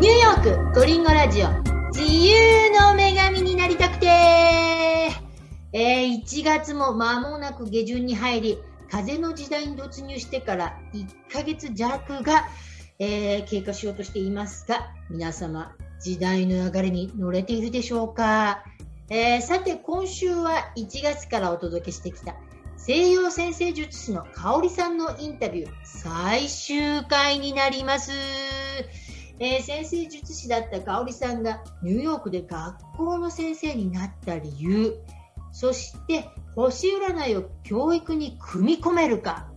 ニューヨークゴリンゴラジオ。自由の女神になりたくて。えー、1月も間もなく下旬に入り風の時代に突入してから1ヶ月弱が、えー、経過しようとしていますが皆様時代の流れに乗れているでしょうか、えー、さて今週は1月からお届けしてきた西洋先生術師の香織さんのインタビュー最終回になります。えー、先生術師だった香織さんがニューヨークで学校の先生になった理由、そして星占いを教育に組み込めるか、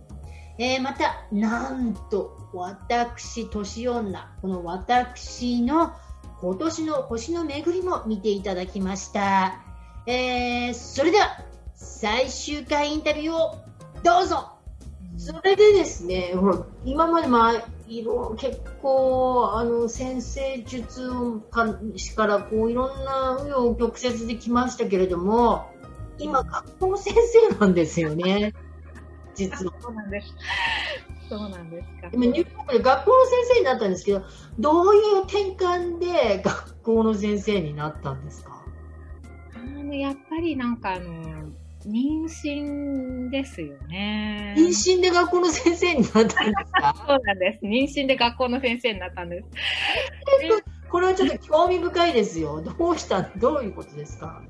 えー、また、なんと私、年女、この私の今年の星の巡りも見ていただきました。えー、それでは最終回インタビューをどうぞそれでですね、ほら今までまあいろ結構あの先生術からこういろんな紆余曲折できましたけれども、今学校の先生なんですよね。実は。そうなんです。そうなんですか。今ニューヨークで学校の先生になったんですけど、どういう転換で学校の先生になったんですか？あのやっぱりなんかあの妊娠ですよね。妊娠で学校の先生になったんですか？そうなんです。妊娠で学校の先生になったんです。これはちょっと興味深いですよ。どうしたどういうことですか？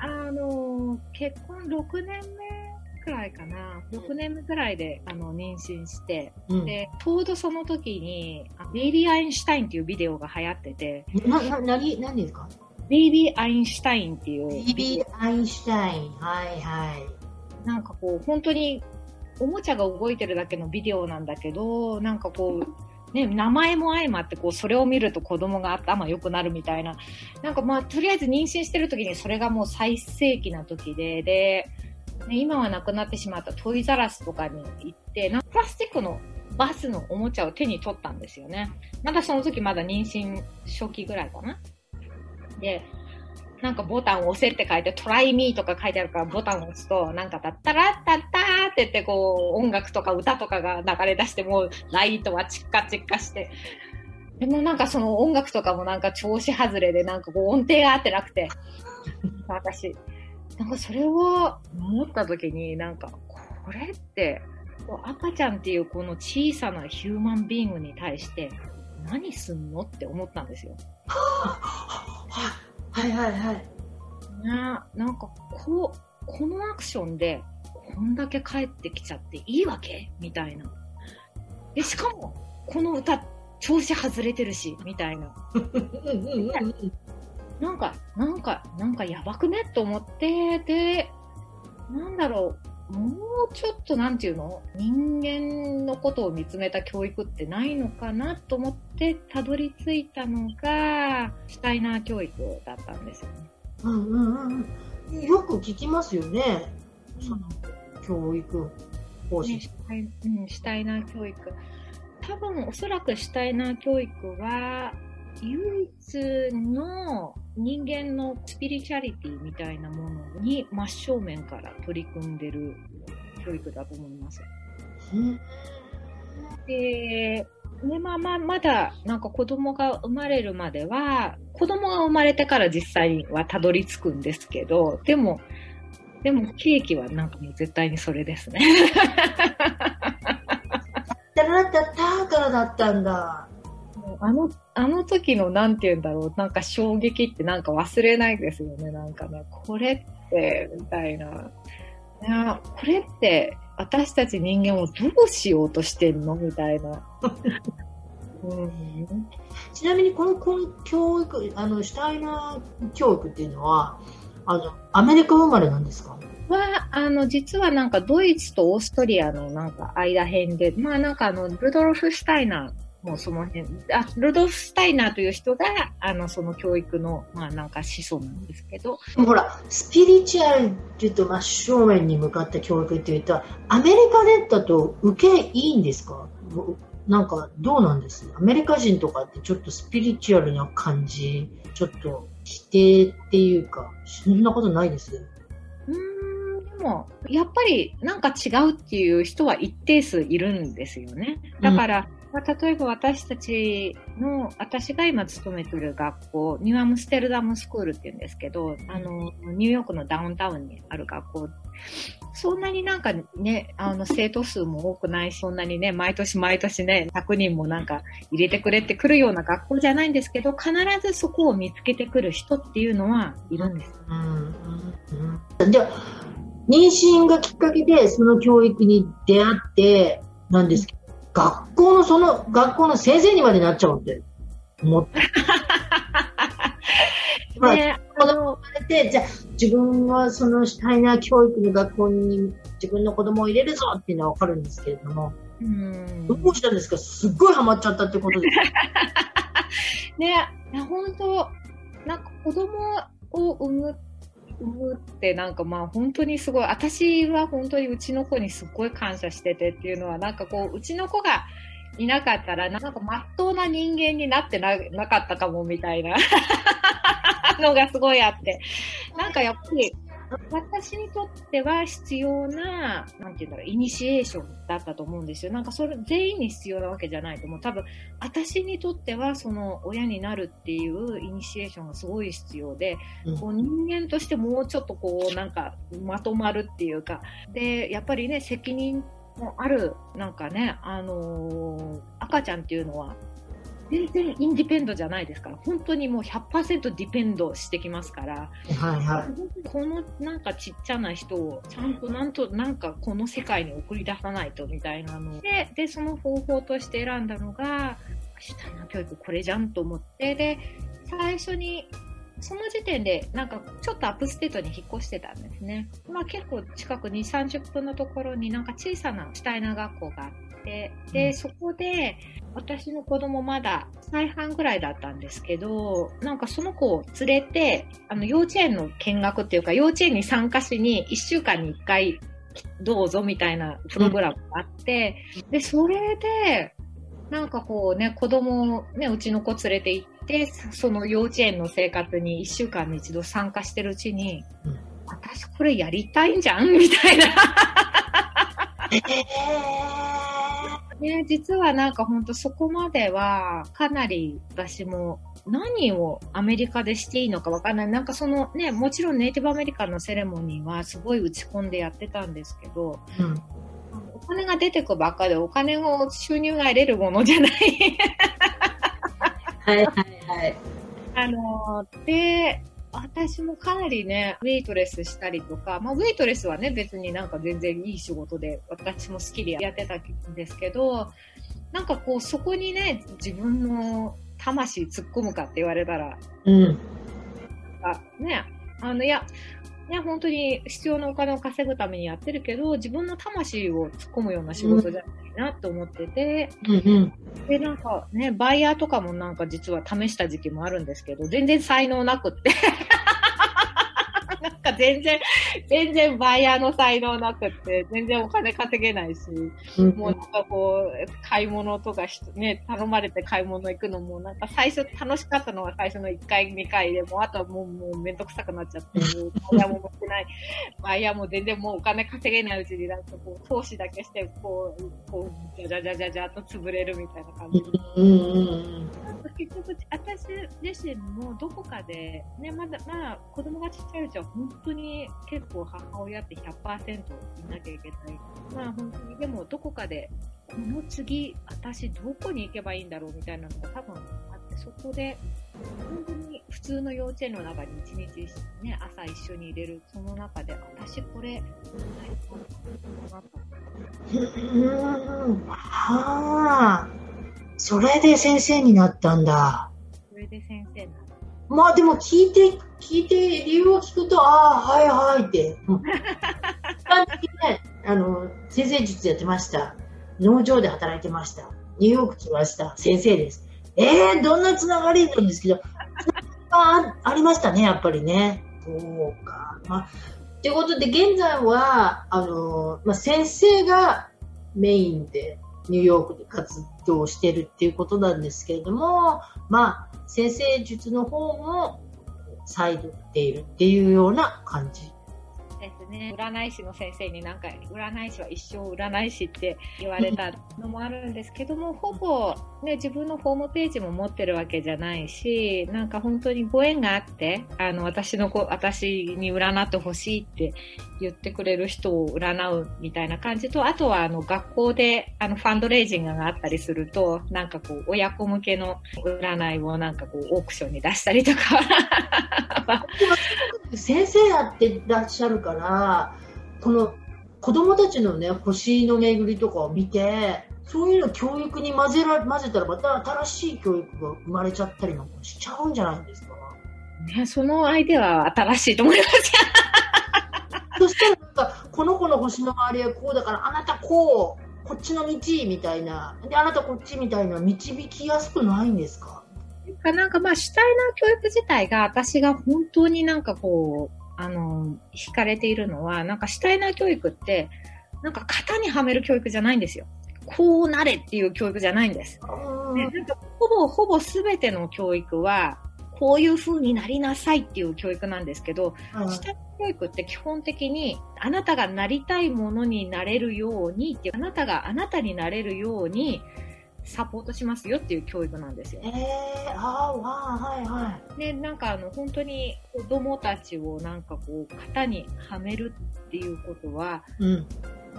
あの、結婚6年目くらいかな。6年目くらいであの妊娠して、うん、で、ちょうどその時に、ベイビー・アインシュタインっていうビデオが流行ってて。な、な、何、何ですか？ビービー・アインシュタインっていう。ビービー・アインシュタイン。はいはい。なんかこう、本当に、おもちゃが動いてるだけのビデオなんだけど、なんかこう、ね、名前も相まってこうそれを見ると子供が頭良くなるみたいななんかまあとりあえず妊娠してる時にそれがもう最盛期な時でで、ね、今はなくなってしまったトイザラスとかに行ってなんかプラスチックのバスのおもちゃを手に取ったんですよねまだその時まだ妊娠初期ぐらいかなで、なんかボタンを押せって書いて、トライミーとか書いてあるからボタンを押すと、なんかタッタラッタッターって言ってこう、音楽とか歌とかが流れ出して、もうライトはチッカチッカして、でもなんかその音楽とかもなんか調子外れでなんかこう音程が合ってなくて、私、なんかそれを思った時になんか、これって、赤ちゃんっていうこの小さなヒューマンビーングに対して何すんのって思ったんですよ。はいはいはい。ななんかこう、このアクションでこんだけ帰ってきちゃっていいわけ？みたいな。え、しかも、この歌、調子外れてるし、みたいな。なんか、なんか、なんかやばくね？と思って、で、なんだろう、もうちょっとなんていうの？人間のことを見つめた教育ってないのかなと思ってたどり着いたのがシュタイナー教育だったんですよね。うんうんうん。よく聞きますよね。その教育方針、ね、シュタイナー教育。多分おそらくシュタイナー教育は唯一の人間のスピリチュアリティみたいなものに真正面から取り組んでる教育だと思います。で、ね、まあまあ、まだなんか子供が生まれるまでは、子供が生まれてから実際にはたどり着くんですけど、でも、でもケーキはなんかもう絶対にそれですね。タラッタッターからだったんだ。あの、あの時のなんて言うんだろう、なんか衝撃ってなんか忘れないですよね、なんかね。これって、みたいな。いや、これって私たち人間をどうしようとしてんの？みたいな。うん、ちなみにこのこの教育、あの、シュタイナー教育っていうのは、あの、アメリカ生まれなんですか？は、あの、実はなんかドイツとオーストリアのなんか間辺で、まあなんかあの、ルドルフ・シュタイナーもうその辺、あ、ルドフ・スタイナーという人が、あの、その教育の、まあなんか思想なんですけど。ほら、スピリチュアルと真正面に向かった教育って言ったら、アメリカでだと受けいいんですか？なんか、どうなんです？アメリカ人とかってちょっとスピリチュアルな感じ、ちょっと否定っていうか、そんなことないです？うんでも、やっぱりなんか違うっていう人は一定数いるんですよね。だから、うんまあ、例えば私たちの、私が今勤めてる学校、ニューアムステルダムスクールって言うんですけど、あの、ニューヨークのダウンタウンにある学校、そんなになんかね、あの、生徒数も多くないし、そんなにね、毎年毎年ね、100人もなんか入れてくれってくるような学校じゃないんですけど、必ずそこを見つけてくる人っていうのはいるんです。うんうんうん、じゃあ、妊娠がきっかけでその教育に出会って、なんですけど、学校のその、学校の先生にまでなっちゃうって思って。まあで、子供生まれて、じゃあ自分はそのシュタイナー教育の学校に自分の子供を入れるぞっていうのはわかるんですけれども、うんどうしたんですか？すっごいハマっちゃったってことです。ね、いや本当なんか子供を産む、産思ってなんかまあ本当にすごい、私は本当にうちの子にすっごい感謝しててっていうのは、なんかこう、うちの子がいなかったら、なんかまっとうな人間になってななかったかもみたいな のがすごいあって、なんかやっぱり、私にとっては必要な、なんていうんだろう、イニシエーションだったと思うんですよ。なんかそれ全員に必要なわけじゃないと思う。多分、私にとってはその親になるっていうイニシエーションがすごい必要で、うんこう人間としてもうちょっとこうなんかまとまるっていうか、で、やっぱりね、責任もある、なんかね、あのー赤ちゃんっていうのは、全然 independ じゃないですから、本当にもう100% depend してきますから、はいはい。このなんかちっちゃな人をちゃんとなんとなんかこの世界に送り出さないとみたいなのででその方法として選んだのが可能教育これじゃんと思ってで最初にその時点でなんかちょっと upstate に引っ越してたんですね、まあ、結構近くに30分のところになんか小さなシュタイナー学校があってで、うん。そこで私の子供まだ再半ぐらいだったんですけど、なんかその子を連れて、あの幼稚園の見学っていうか、幼稚園に参加しに1週間に1回どうぞみたいなプログラムがあって、で、それで、なんかこうね、子供をね、うちの子連れて行って、その幼稚園の生活に1週間に一度参加してるうちに、うん。私これやりたいんじゃん？みたいな。ね、実はなんか本当そこまではかなり私も何をアメリカでしていいのかわかんない。なんかそのね、もちろんネイティブアメリカンのセレモニーはすごい打ち込んでやってたんですけど、うんお金が出てくばっかでお金を収入が得れるものじゃない。はいはいはい。あので、私もかなりね、ウェイトレスしたりとか、まあ、ウェイトレスはね、別になんか全然いい仕事で、私も好きでやってたんですけど、なんかこう、そこにね、自分の魂突っ込むかって言われたら、うん。あね、あの、いや、ね、本当に必要なお金を稼ぐためにやってるけど、自分の魂を突っ込むような仕事じゃないなと思ってて、うんうん。で、なんかね、バイヤーとかもなんか実は試した時期もあるんですけど、全然才能なくって。なんか全然、全然バイヤーの才能なくって、全然お金稼げないし、うんもうなんかこう、買い物とかしね、頼まれて買い物行くのも、なんか最初楽しかったのは最初の1回、2回でもうあとはもうもうめんどくさくなっちゃって、もうバイヤーも持ってない、バイヤーも全然もうお金稼げないうちになんかこう、投資だけして、こう、こう、じゃじゃじゃじゃじゃっと潰れるみたいな感じで。うんうんうん。結局、私自身もどこかで、ね、まだ、まあ、子供がちっちゃいうちは本当に結構母親って100%いなきゃいけない。まあ本当に、でもどこかで、この次、私どこに行けばいいんだろうみたいなのが多分あって、そこで、本当に普通の幼稚園の中に一日、ね、朝一緒に入れる、その中で、私これ、なうんはあ。それで先生になったんだ。それで先生になる。まあでも聞いて、聞いて理由を聞くと、ああ、はいはいって。うん一般的にね、あの、先生術やってました。農場で働いてました。ニューヨーク来ました。先生です。ええどんなつながりなんですけど、あありましたね、やっぱりね。そうか。まあ、ということで、現在は、あの、まあ、先生がメインでニューヨークで活動してるっていうことなんですけれども、まあ、先生術の方も再度っているっていうような感じ。ね。占い師の先生になんか、占い師は一生占い師って言われたのもあるんですけども、ほぼ、ね、自分のホームページも持ってるわけじゃないし、なんか本当にご縁があって、あの、私の子、私に占ってほしいって言ってくれる人を占うみたいな感じと、あとはあの、学校であの、ファンドレイジングがあったりすると、なんかこう、親子向けの占いをなんかこう、オークションに出したりとか。先生やってらっしゃるから、この子供たちのね、星の巡りとかを見て、そういうの教育に混ぜら混ぜたらまた新しい教育が生まれちゃったりなんかしちゃうんじゃないですか。ね、そのアイデアは新しいと思います。そしたらなんか、この子の星の周りはこうだから、あなたこう、こっちの道みたいな、で、あなたこっちみたいな導きやすくないんですか？なんかまあ主体な教育自体が私が本当になんかこう、あの、惹かれているのは、なんか主体な教育って、なんか型にはめる教育じゃないんですよ。こうなれっていう教育じゃないんです。でなんかほぼほぼ全ての教育は、こういう風になりなさいっていう教育なんですけど、主体教育って基本的にあなたがなりたいものになれるようにあなたがあなたになれるようにサポートしますよっていう教育なんですよ。えー、ああ、はいはい。で、なんかあの、本当に子供たちをなんかこう、型にはめるっていうことは、うん、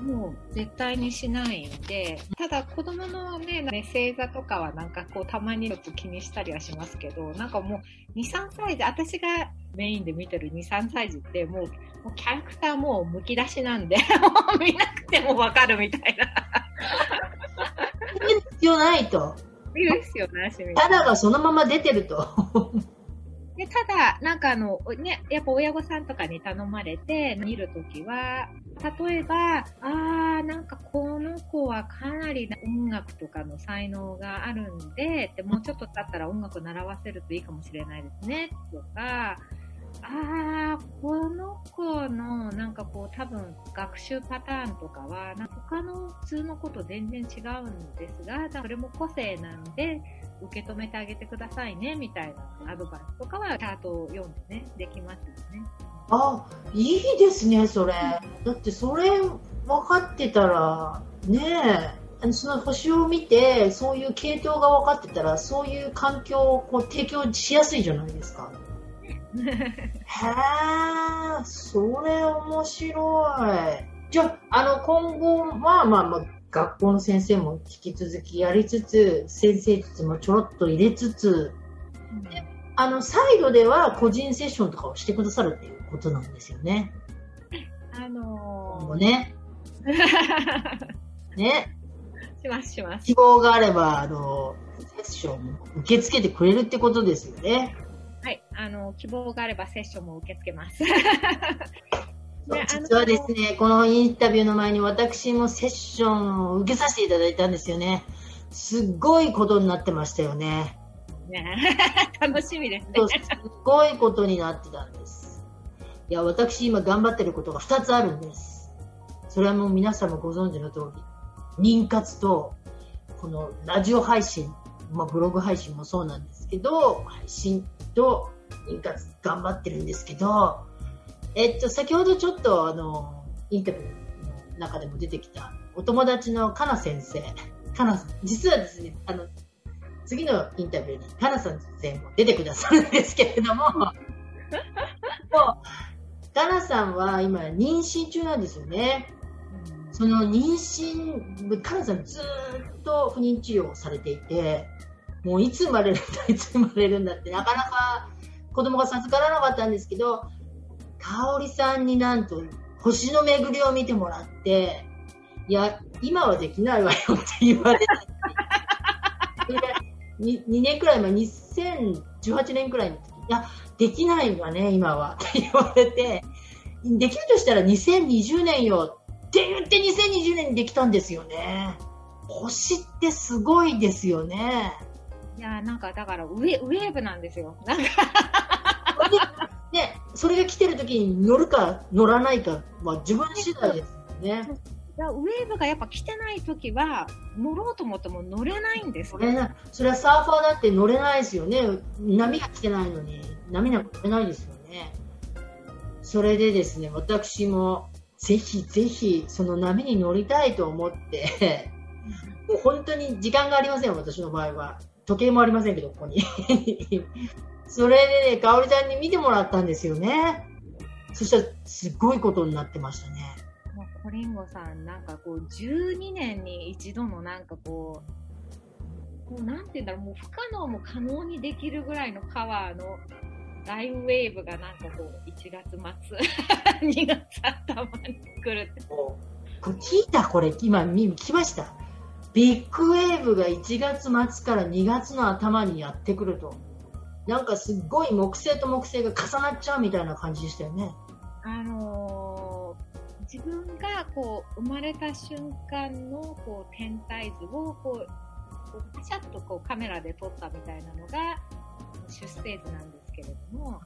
もう絶対にしないんで、ただ子供のね、ね星座とかはなんかこうたまにちょっと気にしたりはしますけど、なんかもう2、3歳児、私がメインで見てる2、3歳児ってもう、もうキャラクターもうむき出しなんで、もう見なくてもわかるみたいな。必要ないと。いる必要なしみたいな。ただがそのまま出てると。でただ、なんかあの、ね、やっぱ親御さんとかに頼まれて見るときは、例えば、あー、なんかこの子はかなり音楽とかの才能があるんで、でもうちょっと経ったら音楽習わせるといいかもしれないですね、とか、ああ、この子のなんかこう多分学習パターンとかは、なか他の普通の子と全然違うんですが、それも個性なんで受け止めてあげてくださいね、みたいなアドバイスとかはチャートを読んでね、できますよね。あ、いいですね、それ。だってそれ分かってたら、ねえ、その星を見て、そういう系統が分かってたら、そういう環境をこう提供しやすいじゃないですか。へえ、それ面白い。じゃあ、あの、今後、まあまあまあ、学校の先生も引き続きやりつつ、先生術もちょろっと入れつつ、であの、サイドでは個人セッションとかをしてくださるっていうことなんですよね。あのー、ね。ね。しますします。希望があれば、あの、セッション受け付けてくれるってことですよね。はい、あの希望があればセッションも受け付けます。実はですね、このインタビューの前に私もセッションを受けさせていただいたんですよね。すっごいことになってましたよね。ね 楽しみですね。すごいことになってたんです。いや、私今頑張ってることが2つあるんです。それはもう皆さんもご存知の通り、妊活と、このラジオ配信、まあ、ブログ配信もそうなんですけど、配信と妊活頑張ってるんですけど、えっと、先ほどちょっとあの、インタビューの中でも出てきた、お友達のかな先生、かな、実はですね、あの、次のインタビューにかな先生も出てくださるんですけれども、もう、かなさんは今妊娠中なんですよね。その妊娠、かなさんずっと不妊治療をされていて、もういつ生まれるんだ、いつ生まれるんだって、なかなか子供が授からなかったんですけど、香織さんになんと星の巡りを見てもらって、いや、今はできないわよって言われて、2, 2年くらい前、2018年くらいの時、いや、できないわね、今はって言われて、できるとしたら2020年よって言って2020年にできたんですよね。星ってすごいですよね。いやなんかだからウェウェーブなんですよ。なんか ね、それが来てる時に乗るか乗らないかは自分次第ですよね。ウェーブがやっぱ来てない時は乗ろうと思っても乗れないんです乗れない。それはサーファーだって乗れないですよね。波が来てないのに波なんか乗れないですよね。それでですね、私もぜひぜひその波に乗りたいと思って、もう本当に時間がありません、私の場合は。時計もありませんけど、ここに。それでね、かおりちゃんに見てもらったんですよね。そしたら、すごいことになってましたね。もうコリンゴさん、なんかこう、12年に一度のなんかこう、もうなんて言うんだろう、もう不可能も可能にできるぐらいのパワーの大ウェーブがなんかこう、1月末、2月頭に来るって。これ聞いた？これ、今、見聞きました？ビッグウェーブが1月末から2月の頭にやってくると。なんかすごい木星と木星が重なっちゃうみたいな感じでしたよね。あのー自分がこう生まれた瞬間のこう天体図をこうこうパシャッとこうカメラで撮ったみたいなのが出生図なんですけれども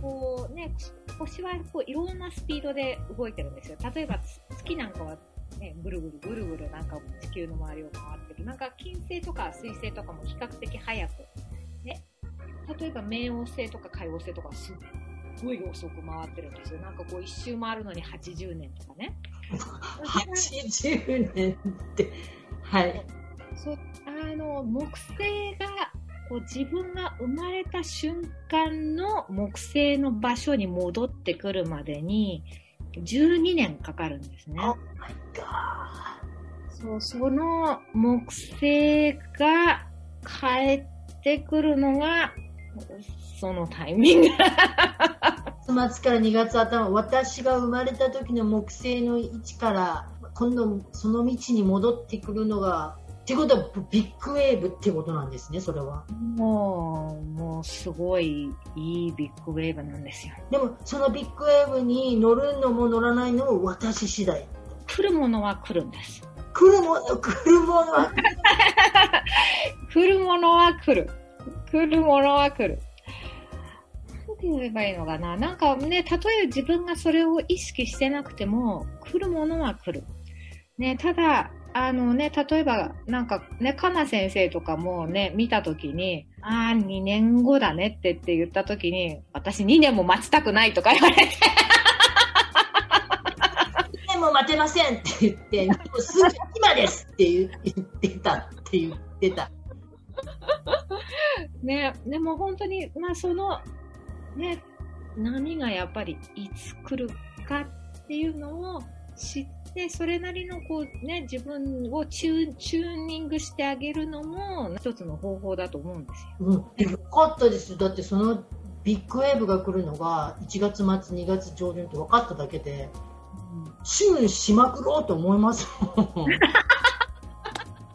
こう、ね、星はこういろんなスピードで動いてるんですよ例えば月なんかは、ね、ぐるぐるぐるぐるなんか地球の周りを回ってるなんか金星とか水星とかも比較的早く、ね、例えば冥王星とか海王星とかすっすごい遅く回ってるんですよ。なんかこう一周回るのに80年とかね。80年って。はい。そうあの木星がこう自分が生まれた瞬間の木星の場所に戻ってくるまでに12年かかるんですね。Oh. そうその木星が帰ってくるのがそのタイミング。1月末から2月頭、私が生まれた時の木星の位置から、今度その道に戻ってくるのが、ってことはビッグウェーブってことなんですね、それは。もう、もうすごいいいビッグウェーブなんですよ。でも、そのビッグウェーブに乗るのも乗らないのも私次第。来るものは来るんです。来るもの、来るものは、来るものは来る。来るものは来る。なんて言えばいいのかな？なんかね、たとえ自分がそれを意識してなくても、来るものは来る。ね、ただ、あのね、例えば、なんかね、かな先生とかもね、見たときに、ああ、2年後だねってって言ったときに、私2年も待ちたくないとか言われて、でも待てませんって言って、もうすぐ今ですって言ってたって言ってた。ね、でも本当に、まあその、ね、波がやっぱりいつ来るかっていうのを知って、それなりのこうね、自分をチューニングしてあげるのも一つの方法だと思うんですよ。うん、よかったですよ。だってそのビッグウェーブが来るのが1月末、2月上旬って分かっただけで、チューンしまくろうと思います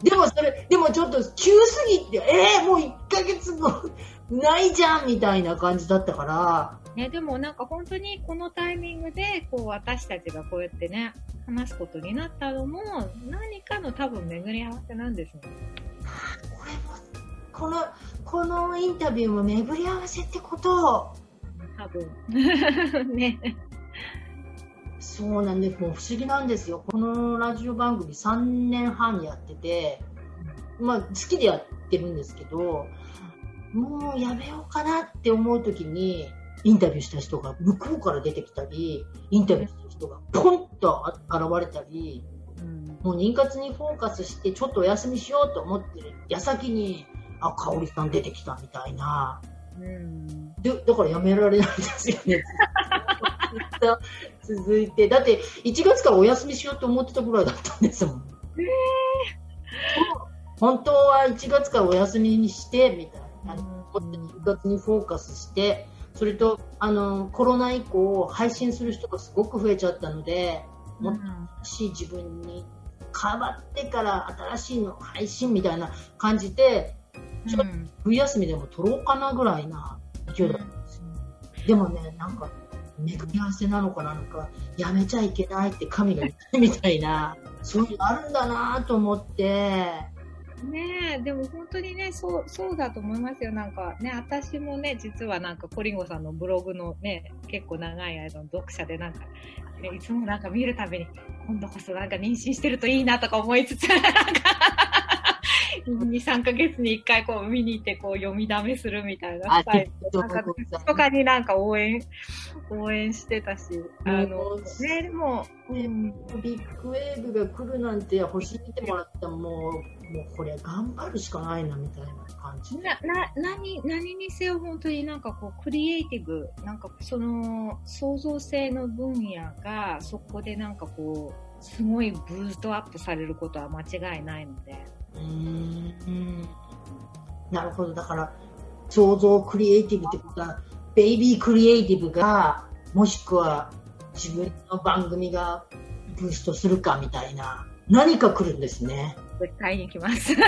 でもそれ、でもちょっと急すぎて、えー、もう1ヶ月後ないじゃんみたいな感じだったから、ね、でもなんか本当にこのタイミングでこう私たちがこうやってね、話すことになったのも何かの多分巡り合わせなんですね。これも、この、このインタビューも巡り合わせってこと多分。ね。そうなんです。もう不思議なんですよ。このラジオ番組3年半やってて、まあ好きでやってるんですけど、もうやめようかなって思う時に、インタビューした人が向こうから出てきたり、インタビューした人がポンとあ現れたり、うんもう妊活にフォーカスしてちょっとお休みしようと思ってる矢先に、あ、香織さん出てきたみたいな。うんでだからやめられないんですよね。続いて。だって、1月からお休みしようと思ってたぐらいだったんですもん。本当は1月からお休みにして、みたいな。1月にフォーカスして、それと、あの、コロナ以降、配信する人がすごく増えちゃったので、もっと新しい自分に変わってから新しいの配信みたいな感じで、ちょっと冬休みでも撮ろうかなぐらいな勢いだったんですよ。でもね、なんか、巡り合わせなのかなのか、やめちゃいけないって神が言ったみたいな、そういうのあるんだなと思って、ねえ、でも本当にね、そう、そうだと思いますよ。なんかね、私もね、実はなんかコリンゴさんのブログのね、結構長い間の読者でなんか、ね、いつもなんか見るたびに、今度こそなんか妊娠してるといいなとか思いつつ、なんか、2、3ヶ月に1回こう見に行ってこう読みだめするみたいなあスタイル。となんかとかになんか応援、応援してたし、あの、ね、でも、うん、ビッグウェーブが来るなんて星見てもらったらもう、もうこれ頑張るしかないなみたいな感じ。な、な、何、何にせよ本当になんかこう、クリエイティブ、なんかその、創造性の分野が、そこでなんかこう、すごいブーストアップされることは間違いないので。うーんなるほど。だから、創造クリエイティブってことは、ベイビークリエイティブが、もしくは自分の番組がブーストするかみたいな、何か来るんですね。絶対に来ます。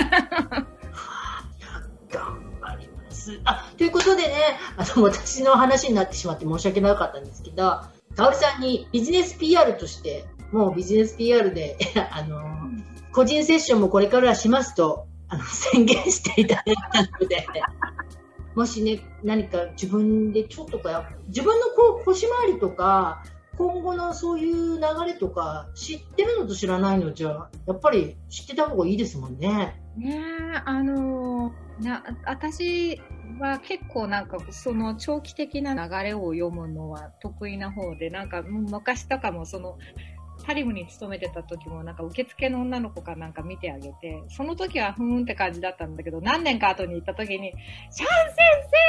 頑張ります。あ、ということでね、あの、私の話になってしまって申し訳なかったんですけど、かおりさんにビジネス PR として、もうビジネス PR で、あの、個人セッションもこれからしますと、あの、宣言していただいたので、もしね、何か自分でちょっとか、自分のこう星回りとか、今後のそういう流れとか、知ってるのと知らないのじゃ、やっぱり知ってた方がいいですもんね。ね、あのな、私は結構なんかその長期的な流れを読むのは得意な方で、なんか昔とかもその、タリムに勤めてた時もなんか受付の女の子かなんか見てあげて、その時はふーんって感じだったんだけど、何年か後に行った時に、シャン先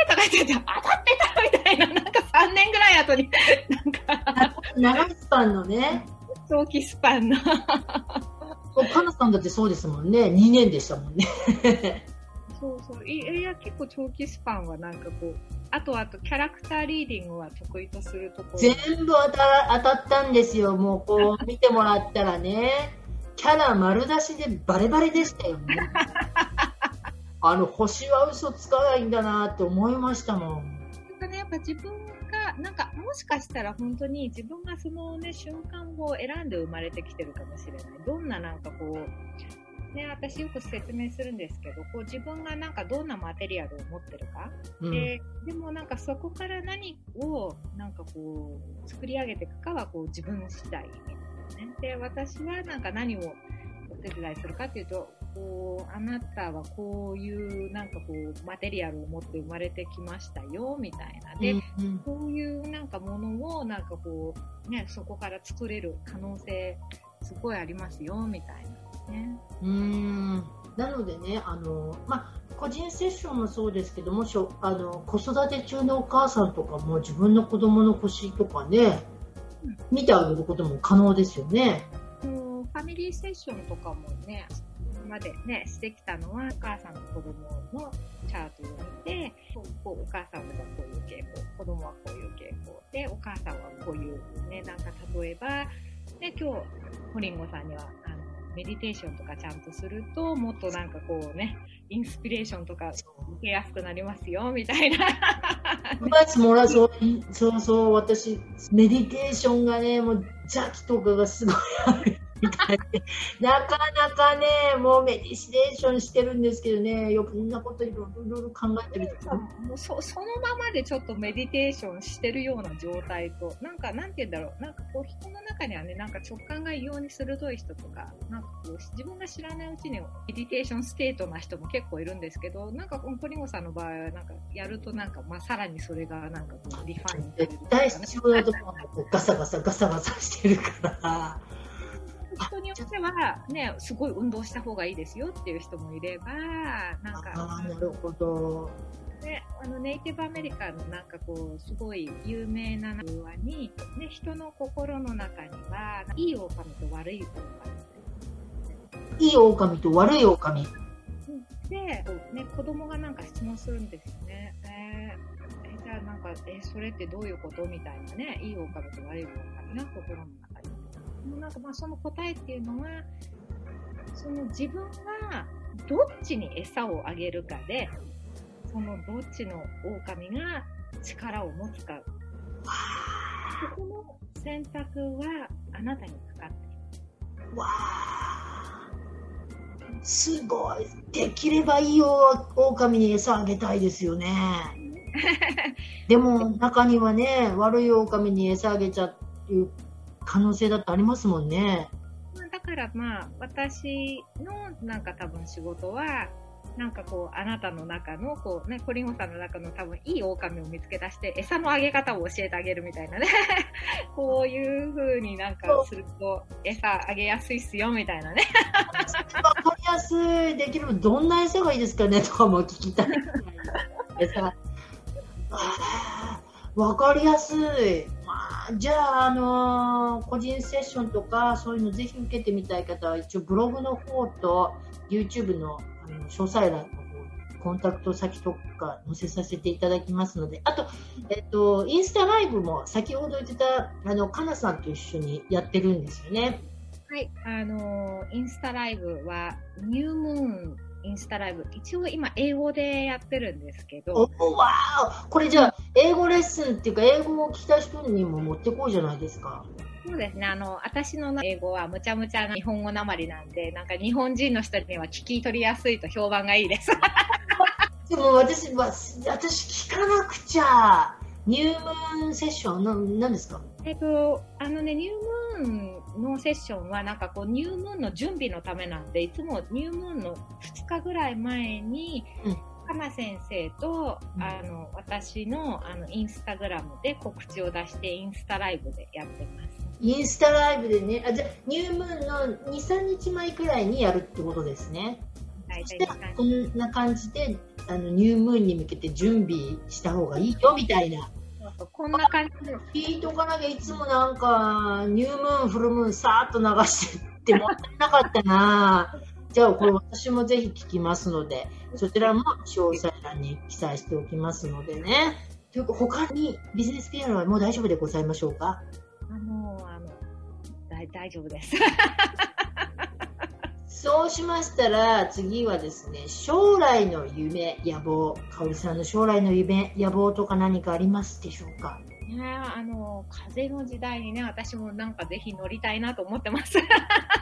生とか言ってて当たってたみたいな、なんか3年ぐらい後に、なんか長いスパンのね、長期スパンのそうカナさんだってそうですもんね。2年でしたもんね。そうそう。いいや、結構長期スパンはなんかこう、あとあとキャラクターリーディングは得意とするところ。全部当た当たったんですよ。もうこう見てもらったらね。キャラ丸出しでバレバレでしたよね。あの、星は嘘つかないんだなって思いましたもん。なんかね、やっぱ自分が、なんかもしかしたら本当に自分がそのね、瞬間を選んで生まれてきてるかもしれない。どんななんかこう、ね、私よく説明するんですけど、こう自分がなんかどんなマテリアルを持ってるか、うんででもなんかそこから何をなんかこう作り上げていくかはこう自分次第みたいなね。で、私はなんか何をお手伝いするかっていうと、こう、あなたはこういうなんかこうマテリアルを持って生まれてきましたよみたいな。で、うんこういうなんかものをなんかこうね、そこから作れる可能性すごいありますよみたいなね。うーんなのでね、あのまあ、個人セッションもそうですけどもしょあの子育て中のお母さんとかも自分の子供の腰とかねうん見てあげることも可能ですよね。ファミリーセッションとかもね、今までね、してきたのは、お母さんの子供のチャートを見て、こうお母さんはこういう傾向、子供はこういう傾向で、お母さんはこういうね、なんか例えば、ね、今日、ホリンゴさんには、メディテーションとかちゃんとすると、もっとなんかこうね、インスピレーションとか受けやすくなりますよ、みたいな。もらうそうそうそう私メディテーションがねもう邪気とかがすごいある なかなかねもうメディテーションしてるんですけどねよくこんなこといろいろ考えてるもうそそのままでちょっとメディテーションしてるような状態と、なんか、なんて言うんだろう、なんかこう人の中にはね、なんか直感が異様に鋭い人とか、なんかこう自分が知らないうちにメディテーションステートな人も結構いるんですけど、なんかこのポリゴさんの場合は、なんかやるとなんか、まあさらにそれがなんかこうリファインされる絶対必要なところがこうガサガサガサガサしてるから人によっては、ね、すごい運動した方がいいですよっていう人もいれば、なんか、ああなるほどね、あのネイティブアメリカのなんかこうすごい有名な童話に、ね、人の心の中にはいい狼と悪い狼いい狼と悪い狼で、ね、子供がなんか質問するんですよね。えーえじゃあなんか、えそれってどういうこと？みたいなね、いい狼と悪い狼が心の中に。なんかまあその答えっていうのは、その自分がどっちに餌をあげるかで、そのどっちの狼が力を持つか、そこの選択はあなたにかかっている。わあすごい。できればいいお狼に餌あげたいですよね。でも中にはね悪い狼に餌あげちゃう可能性だってありますもんねまあだからまあ私のなんか多分仕事はなんかこう、あなたの中の、こうね、コリンゴさんの中の多分いい狼を見つけ出して、餌のあげ方を教えてあげるみたいなね。こういう風になんかすると、餌あげやすいっすよ、みたいなね。わかりやすい、できるどんな餌がいいですかねとかも聞きたい。餌。わかりやすい。じゃあ、あのー個人セッションとか、そういうのぜひ受けてみたい方は、一応ブログの方と YouTube のあの詳細欄の方コンタクト先とか載せさせていただきますので、あと、えっと、インスタライブも先ほど言ってた、あの、かなさんと一緒にやってるんですよね。はい、あのインスタライブは、ニュームーンインスタライブ、一応今英語でやってるんですけおど、わーこれじゃあ、英語レッスンっていうか、英語を聞きたい人にも持ってこうじゃないですか。そうですね、あの、私の英語はむちゃむちゃな日本語なまりなんで、なんか日本人の人には聞き取りやすいと評判がいいです。でも私は、私聞かなくちゃ。入門セッション、ななんですか？えっと、あのね、ニュームーンのセッションは、なんかこう、ニュームーンの準備のためなんで、いつもニュームーンの2日ぐらい前に、うんかな先生と、うんあの、私の、あの、インスタグラムで告知を出して、インスタライブでやってます。インスタライブでね、あじゃあ入門の2、3日前くらいにやるってことですね。大体そしたらこんな感じで、あの、入門に向けて準備した方がいいよ、みたいな。こんな感じで、聞いとかなきゃいつもなんか、ニュームーン、フルムーン、さーっと流してってもったいなかったなじゃあ、これ私もぜひ聞きますので、そちらも詳細欄に記載しておきますのでね。というか、他にビジネスピアノはもう大丈夫でございましょうか？あの、あの、大大丈夫です。そうしましたら、次はですね、将来の夢、野望、かおりさんの将来の夢、野望とか何かありますでしょうか？ねあの、風の時代にね、私もなんかぜひ乗りたいなと思ってます。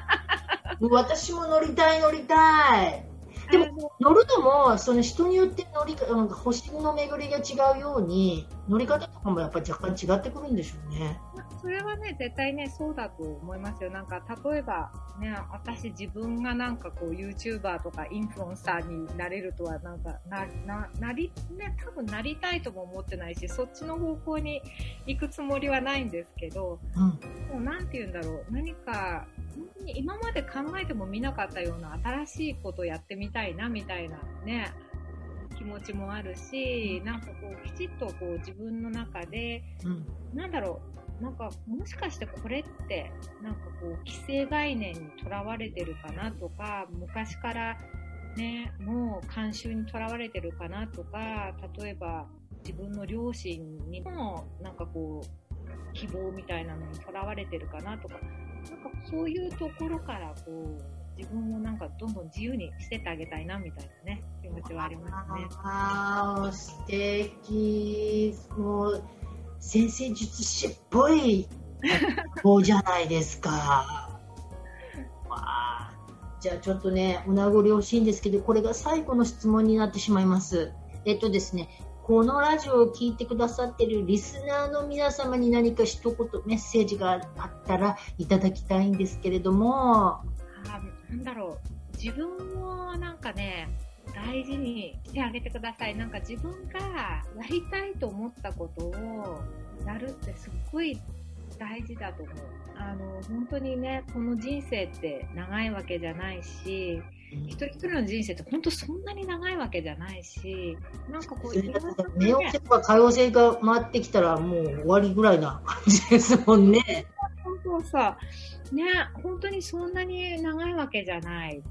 私も乗りたい乗りたい。でも乗るのもその人によって乗り星の巡りが違うように乗り方とかもやっぱり若干違ってくるんでしょうね。それはね、絶対ね、そうだと思いますよ。なんか、例えば、ね、私自分がなんかこう、YouTuber とかインフルエンサーになれるとは、なんか、な、な、なり、ね、多分なりたいとも思ってないし、そっちの方向に行くつもりはないんですけど、うん、もうなんて言うんだろう、何か、本当に今まで考えてもみなかったような新しいことやってみたいな、みたいなね、気持ちもあるし、なんかこう、きちっとこう、自分の中で、うん、なんだろう、なんか、もしかしてこれって、なんかこう、既成概念にとらわれてるかなとか、昔からね、もう慣習にとらわれてるかなとか、例えば自分の両親にも、なんかこう、希望みたいなのにとらわれてるかなとか、なんかそういうところから、こう、自分をなんかどんどん自由にしてってあげたいなみたいなね、気持ちはありますね。ああ素敵もう先生術師っぽい方じゃないですか。じゃあちょっとねお名残惜しいんですけどこれが最後の質問になってしまいます。えっとですねこのラジオを聞いてくださっているリスナーの皆様に何か一言メッセージがあったらいただきたいんですけれども、あなんだろう、自分をなんかね、大事にしてあげてください。なんか自分がやりたいと思ったことをやるってすっごい大事だと思う。あの、本当にね、この人生って長いわけじゃないし、一人一人の人生って本当そんなに長いわけじゃないし、なんかこう、いろんと目をせば可用性が回ってきたらもう終わりぐらいな 感じですもんね。本当さ、ね、本当にそんなに長いわけじゃない。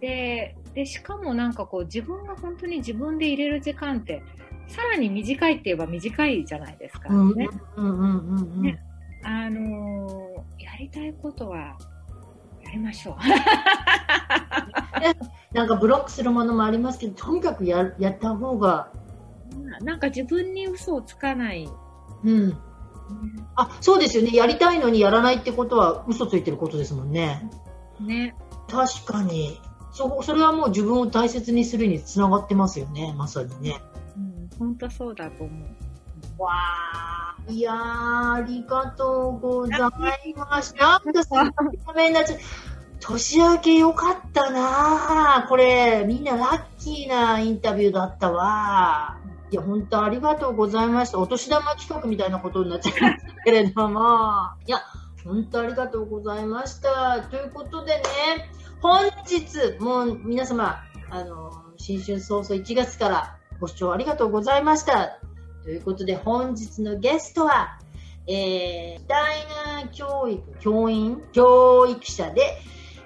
で、で、しかもなんかこう自分が本当に自分で入れる時間って、さらに短いって言えば短いじゃないですか。うんね。うんうんうんうん。ねあのーやりたいことは、やりましょう。なんかブロックするものもありますけど、とにかくややった方が、なんか自分に嘘をつかない。うん。あ、そうですよね。やりたいのにやらないってことは嘘ついてることですもんね。ね。確かに。そ、それはもう自分を大切にするにつながってますよね。まさにね。うん、本当そうだと思う。わあ、いやー、ありがとうございました。なんかすごいためになっち年明けよかったなこれ、みんなラッキーなインタビューだったわ。いや、本当ありがとうございました。お年玉企画みたいなことになっちゃいましたけれども。いや、本当ありがとうございました。ということでね、本日、もう皆様、あの、新春早々1月からご視聴ありがとうございました。ということで、本日のゲストは、えー、ダイナー教育、教員、教育者で、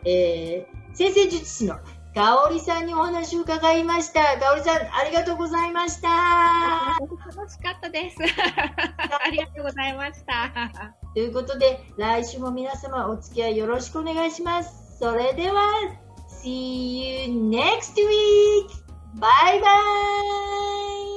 えー、先生術師の香織さんにお話を伺いました。香織さん、ありがとうございました。楽しかったです。ありがとうございました。ということで、来週も皆様お付き合いよろしくお願いします。それでは、See you next week! バイバイ